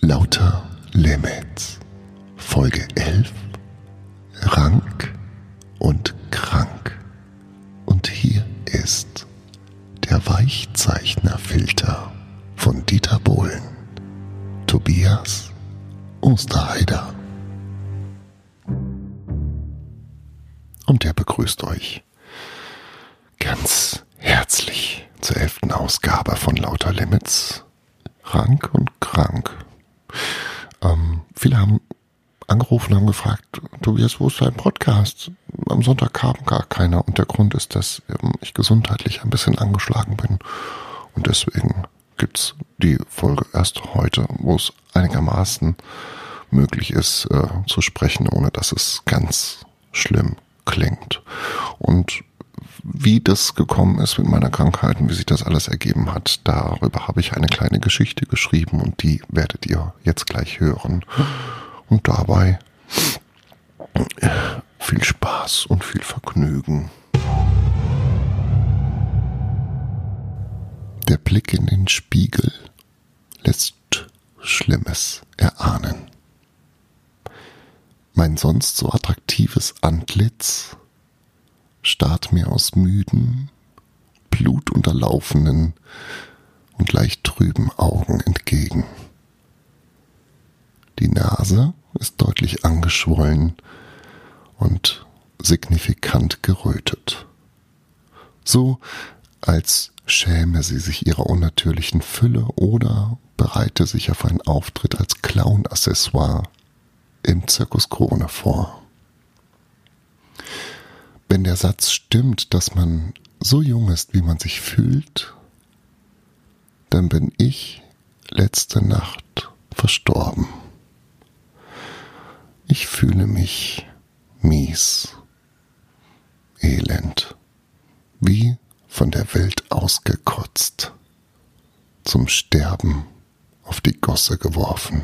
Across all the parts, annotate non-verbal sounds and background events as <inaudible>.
Lauter Limits. Folge 11. Rank und krank. Und hier ist der Weichzeichnerfilter von Dieter Bohlen. Tobias Osterheider. Und der begrüßt euch ganz herzlich zur elften Ausgabe von Lauter Limits. Rank und krank. Viele haben angerufen, haben gefragt, Tobias, wo ist dein Podcast? Am Sonntag kam gar keiner und der Grund ist, dass ähm, ich gesundheitlich ein bisschen angeschlagen bin und deswegen gibt's die Folge erst heute, wo es einigermaßen möglich ist äh, zu sprechen, ohne dass es ganz schlimm klingt. Und wie das gekommen ist mit meiner Krankheit und wie sich das alles ergeben hat, darüber habe ich eine kleine Geschichte geschrieben und die werdet ihr jetzt gleich hören. Und dabei viel Spaß und viel Vergnügen. Der Blick in den Spiegel lässt Schlimmes erahnen. Mein sonst so attraktives Antlitz starrt mir aus müden, blutunterlaufenen und leicht trüben Augen entgegen. Die Nase ist deutlich angeschwollen und signifikant gerötet. So als schäme sie sich ihrer unnatürlichen Fülle oder bereite sich auf einen Auftritt als Clown-Accessoire im Zirkus Krone vor. Wenn der Satz stimmt, dass man so jung ist, wie man sich fühlt, dann bin ich letzte Nacht verstorben. Ich fühle mich mies, elend, wie von der Welt ausgekotzt, zum Sterben auf die Gosse geworfen.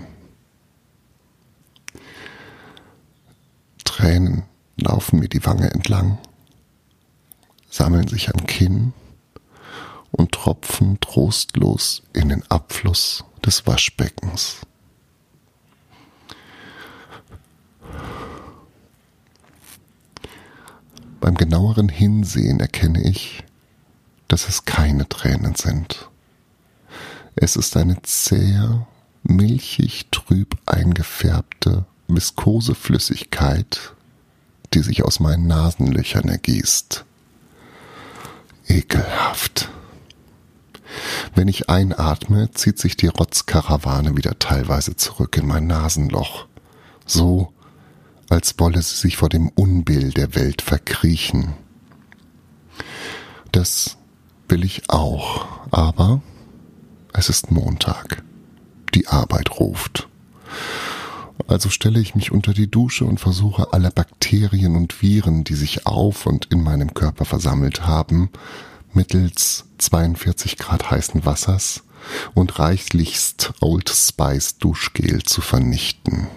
Tränen laufen mir die Wange entlang, sammeln sich am Kinn und tropfen trostlos in den Abfluss des Waschbeckens. Beim genaueren Hinsehen erkenne ich, dass es keine Tränen sind. Es ist eine zähe, milchig trüb eingefärbte, viskose Flüssigkeit, die sich aus meinen Nasenlöchern ergießt. Ekelhaft. Wenn ich einatme, zieht sich die Rotzkarawane wieder teilweise zurück in mein Nasenloch, so als wolle sie sich vor dem Unbill der Welt verkriechen. Das will ich auch, aber es ist Montag. Die Arbeit ruft. Also stelle ich mich unter die Dusche und versuche alle Bakterien und Viren, die sich auf und in meinem Körper versammelt haben, mittels 42 Grad heißen Wassers und reichlichst Old Spice Duschgel zu vernichten.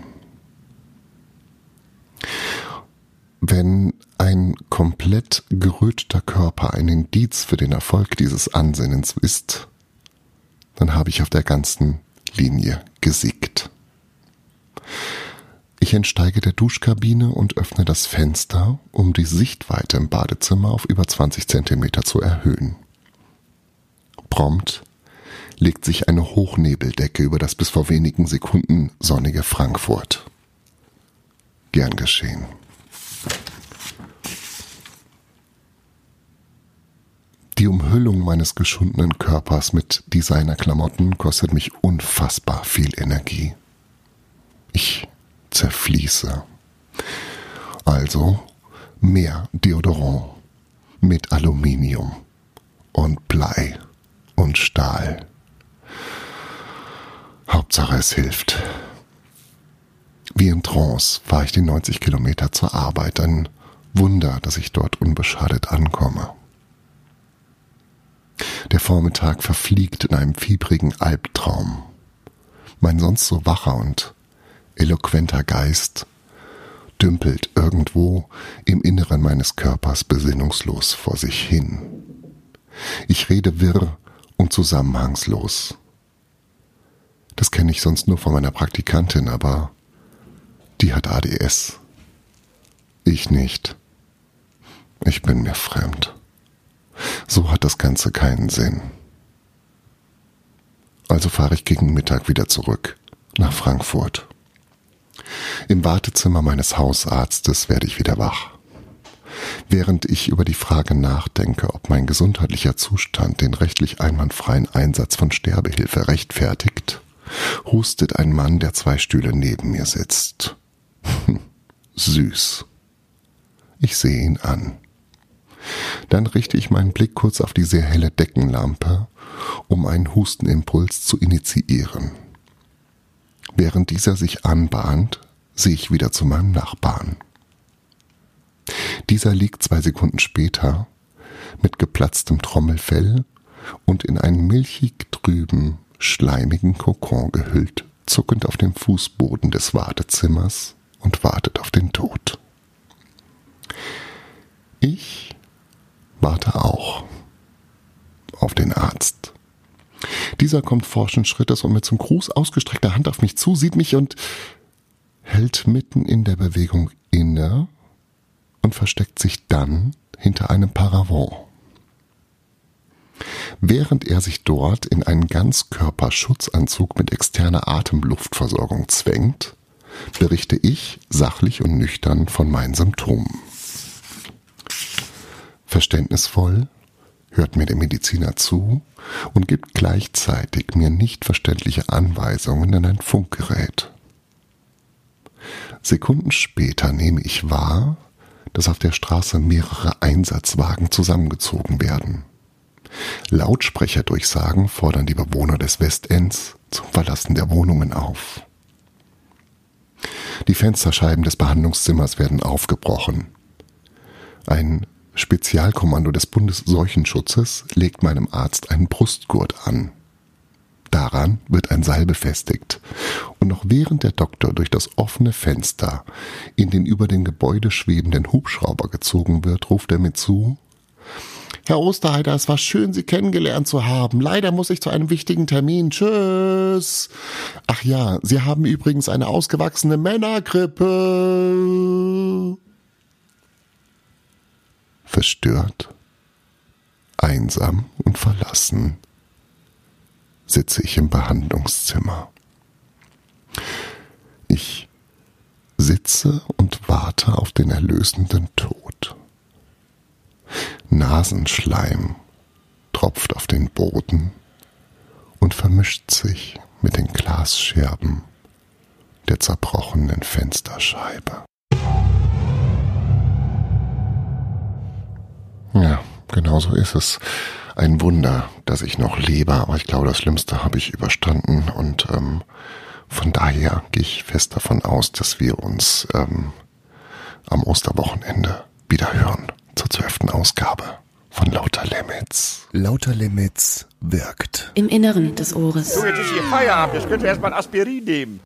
Wenn ein komplett geröteter Körper ein Indiz für den Erfolg dieses Ansinnens ist, dann habe ich auf der ganzen Linie gesiegt. Ich entsteige der Duschkabine und öffne das Fenster, um die Sichtweite im Badezimmer auf über 20 Zentimeter zu erhöhen. Prompt legt sich eine Hochnebeldecke über das bis vor wenigen Sekunden sonnige Frankfurt. Gern geschehen. Die Umhüllung meines geschundenen Körpers mit Designerklamotten kostet mich unfassbar viel Energie. Ich zerfließe. Also mehr Deodorant mit Aluminium und Blei und Stahl. Hauptsache es hilft. Wie in Trance fahre ich die 90 Kilometer zur Arbeit. Ein Wunder, dass ich dort unbeschadet ankomme. Der Vormittag verfliegt in einem fiebrigen Albtraum. Mein sonst so wacher und eloquenter Geist dümpelt irgendwo im Inneren meines Körpers besinnungslos vor sich hin. Ich rede wirr und zusammenhangslos. Das kenne ich sonst nur von meiner Praktikantin, aber die hat ADS. Ich nicht. Ich bin mir fremd. So hat das Ganze keinen Sinn. Also fahre ich gegen Mittag wieder zurück nach Frankfurt. Im Wartezimmer meines Hausarztes werde ich wieder wach. Während ich über die Frage nachdenke, ob mein gesundheitlicher Zustand den rechtlich einwandfreien Einsatz von Sterbehilfe rechtfertigt, hustet ein Mann, der zwei Stühle neben mir sitzt. <laughs> Süß. Ich sehe ihn an. Dann richte ich meinen Blick kurz auf die sehr helle Deckenlampe, um einen Hustenimpuls zu initiieren. Während dieser sich anbahnt, sehe ich wieder zu meinem Nachbarn. Dieser liegt zwei Sekunden später mit geplatztem Trommelfell und in einen milchig trüben, schleimigen Kokon gehüllt, zuckend auf dem Fußboden des Wartezimmers und wartet auf den Tod. Ich warte auch auf den Arzt. Dieser kommt forschen Schrittes und mit zum Gruß ausgestreckter Hand auf mich zu, sieht mich und hält mitten in der Bewegung inne und versteckt sich dann hinter einem Paravent. Während er sich dort in einen Ganzkörperschutzanzug mit externer Atemluftversorgung zwängt, berichte ich sachlich und nüchtern von meinen Symptomen. Verständnisvoll hört mir der Mediziner zu und gibt gleichzeitig mir nicht verständliche Anweisungen in ein Funkgerät. Sekunden später nehme ich wahr, dass auf der Straße mehrere Einsatzwagen zusammengezogen werden. Lautsprecherdurchsagen fordern die Bewohner des Westends zum Verlassen der Wohnungen auf. Die Fensterscheiben des Behandlungszimmers werden aufgebrochen. Ein Spezialkommando des Bundesseuchenschutzes legt meinem Arzt einen Brustgurt an. Daran wird ein Seil befestigt. Und noch während der Doktor durch das offene Fenster in den über dem Gebäude schwebenden Hubschrauber gezogen wird, ruft er mir zu, Herr Osterheider, es war schön, Sie kennengelernt zu haben. Leider muss ich zu einem wichtigen Termin. Tschüss. Ach ja, Sie haben übrigens eine ausgewachsene Männergrippe. Verstört, einsam und verlassen sitze ich im Behandlungszimmer. Ich sitze und warte auf den erlösenden Tod. Nasenschleim tropft auf den Boden und vermischt sich mit den Glasscherben der zerbrochenen Fensterscheibe. Ja, genau so ist es ein Wunder, dass ich noch lebe, aber ich glaube, das Schlimmste habe ich überstanden und ähm, von daher gehe ich fest davon aus, dass wir uns ähm, am Osterwochenende wieder hören zur zwölften Ausgabe von Lauter Limits. Lauter Limits wirkt. Im Inneren des Ohres. So, jetzt ist hier Feierabend. Jetzt könnt ihr erstmal Aspirin nehmen.